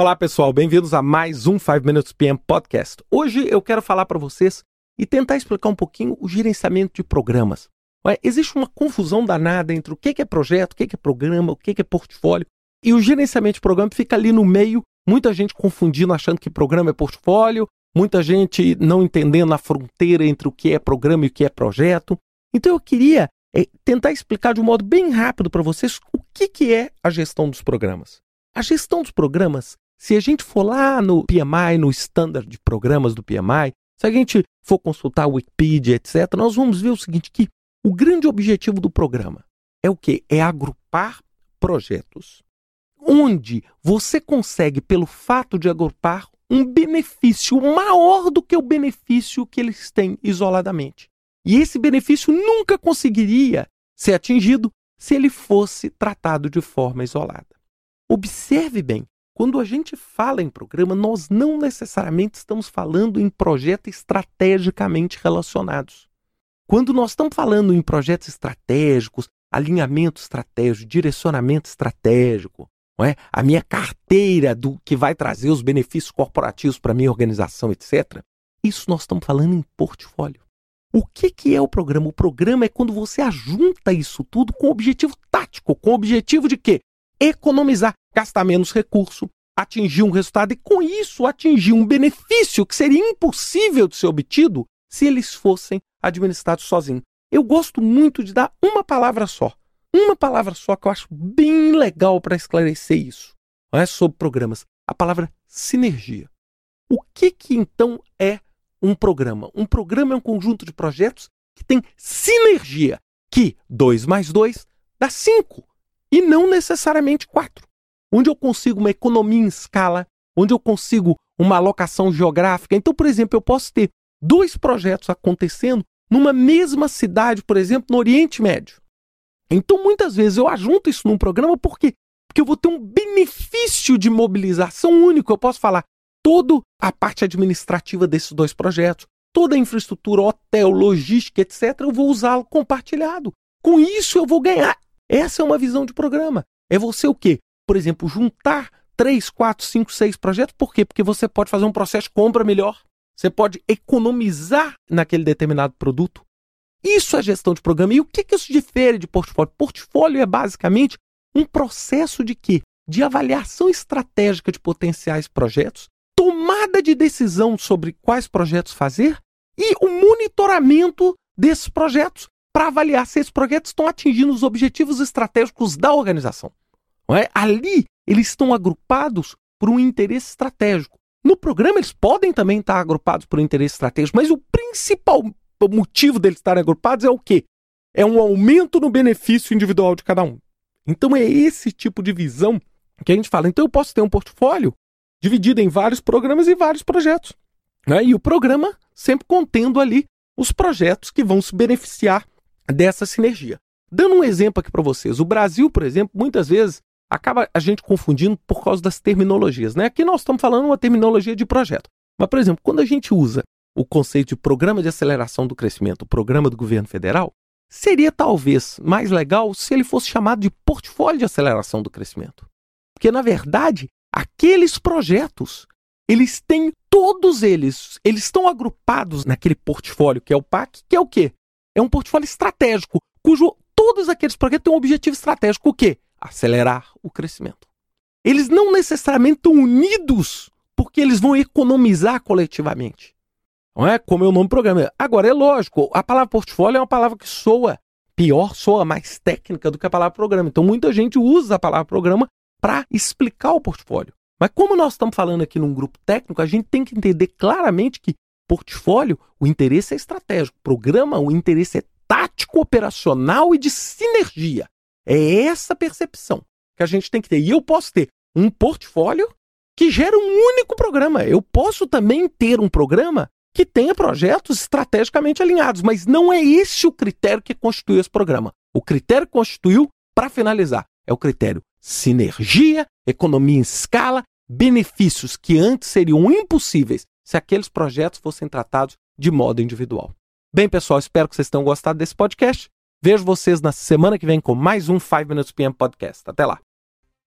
Olá, pessoal, bem-vindos a mais um 5 Minutes PM Podcast. Hoje eu quero falar para vocês e tentar explicar um pouquinho o gerenciamento de programas. Existe uma confusão danada entre o que é projeto, o que é programa, o que é portfólio, e o gerenciamento de programa fica ali no meio, muita gente confundindo, achando que programa é portfólio, muita gente não entendendo a fronteira entre o que é programa e o que é projeto. Então eu queria é, tentar explicar de um modo bem rápido para vocês o que, que é a gestão dos programas. A gestão dos programas, se a gente for lá no PMI, no standard de programas do PMI, se a gente for consultar a Wikipedia, etc., nós vamos ver o seguinte, que o grande objetivo do programa é o quê? É agrupar projetos onde você consegue, pelo fato de agrupar, um benefício maior do que o benefício que eles têm isoladamente. E esse benefício nunca conseguiria ser atingido se ele fosse tratado de forma isolada. Observe bem, quando a gente fala em programa, nós não necessariamente estamos falando em projetos estrategicamente relacionados. Quando nós estamos falando em projetos estratégicos, alinhamento estratégico, direcionamento estratégico, é? a minha carteira do que vai trazer os benefícios corporativos para a minha organização, etc. Isso nós estamos falando em portfólio. O que, que é o programa? O programa é quando você ajunta isso tudo com objetivo tático, com o objetivo de quê? Economizar, gastar menos recurso, atingir um resultado e, com isso, atingir um benefício que seria impossível de ser obtido se eles fossem administrados sozinhos. Eu gosto muito de dar uma palavra só. Uma palavra só que eu acho bem legal para esclarecer isso. Não é sobre programas. A palavra sinergia. O que, que então é um programa. Um programa é um conjunto de projetos que tem sinergia, que 2 mais 2 dá 5 e não necessariamente 4. Onde eu consigo uma economia em escala, onde eu consigo uma alocação geográfica. Então, por exemplo, eu posso ter dois projetos acontecendo numa mesma cidade, por exemplo, no Oriente Médio. Então, muitas vezes eu ajunto isso num programa porque porque eu vou ter um benefício de mobilização único. Eu posso falar, toda a parte administrativa desses dois projetos, toda a infraestrutura, hotel, logística, etc., eu vou usá-lo compartilhado. Com isso eu vou ganhar. Essa é uma visão de programa. É você o quê? Por exemplo, juntar três, quatro, cinco, seis projetos. Por quê? Porque você pode fazer um processo de compra melhor. Você pode economizar naquele determinado produto. Isso é gestão de programa. E o que, que isso difere de portfólio? Portfólio é basicamente um processo de quê? De avaliação estratégica de potenciais projetos, tomada de decisão sobre quais projetos fazer e o monitoramento desses projetos para avaliar se esses projetos estão atingindo os objetivos estratégicos da organização. É? Ali, eles estão agrupados por um interesse estratégico. No programa, eles podem também estar agrupados por um interesse estratégico, mas o principal motivo deles estarem agrupados é o quê? É um aumento no benefício individual de cada um. Então, é esse tipo de visão que a gente fala. Então, eu posso ter um portfólio dividida em vários programas e vários projetos. Né? E o programa sempre contendo ali os projetos que vão se beneficiar dessa sinergia. Dando um exemplo aqui para vocês, o Brasil, por exemplo, muitas vezes acaba a gente confundindo por causa das terminologias. Né? Aqui nós estamos falando uma terminologia de projeto. Mas, por exemplo, quando a gente usa o conceito de programa de aceleração do crescimento, o programa do governo federal, seria talvez mais legal se ele fosse chamado de portfólio de aceleração do crescimento. Porque, na verdade, aqueles projetos, eles têm todos eles, eles estão agrupados naquele portfólio que é o PAC, que é o quê? É um portfólio estratégico, cujo todos aqueles projetos têm um objetivo estratégico, o quê? Acelerar o crescimento. Eles não necessariamente estão unidos porque eles vão economizar coletivamente. Não é como é o nome do programa. Agora, é lógico, a palavra portfólio é uma palavra que soa pior, soa mais técnica do que a palavra programa. Então, muita gente usa a palavra programa para explicar o portfólio. Mas como nós estamos falando aqui num grupo técnico, a gente tem que entender claramente que portfólio, o interesse é estratégico, programa, o interesse é tático, operacional e de sinergia. É essa percepção que a gente tem que ter. E eu posso ter um portfólio que gera um único programa. Eu posso também ter um programa que tenha projetos estrategicamente alinhados, mas não é esse o critério que constituiu esse programa. O critério que constituiu, para finalizar, é o critério sinergia, economia em escala, benefícios que antes seriam impossíveis se aqueles projetos fossem tratados de modo individual. Bem, pessoal, espero que vocês tenham gostado desse podcast. Vejo vocês na semana que vem com mais um 5 Minutes PM Podcast. Até lá!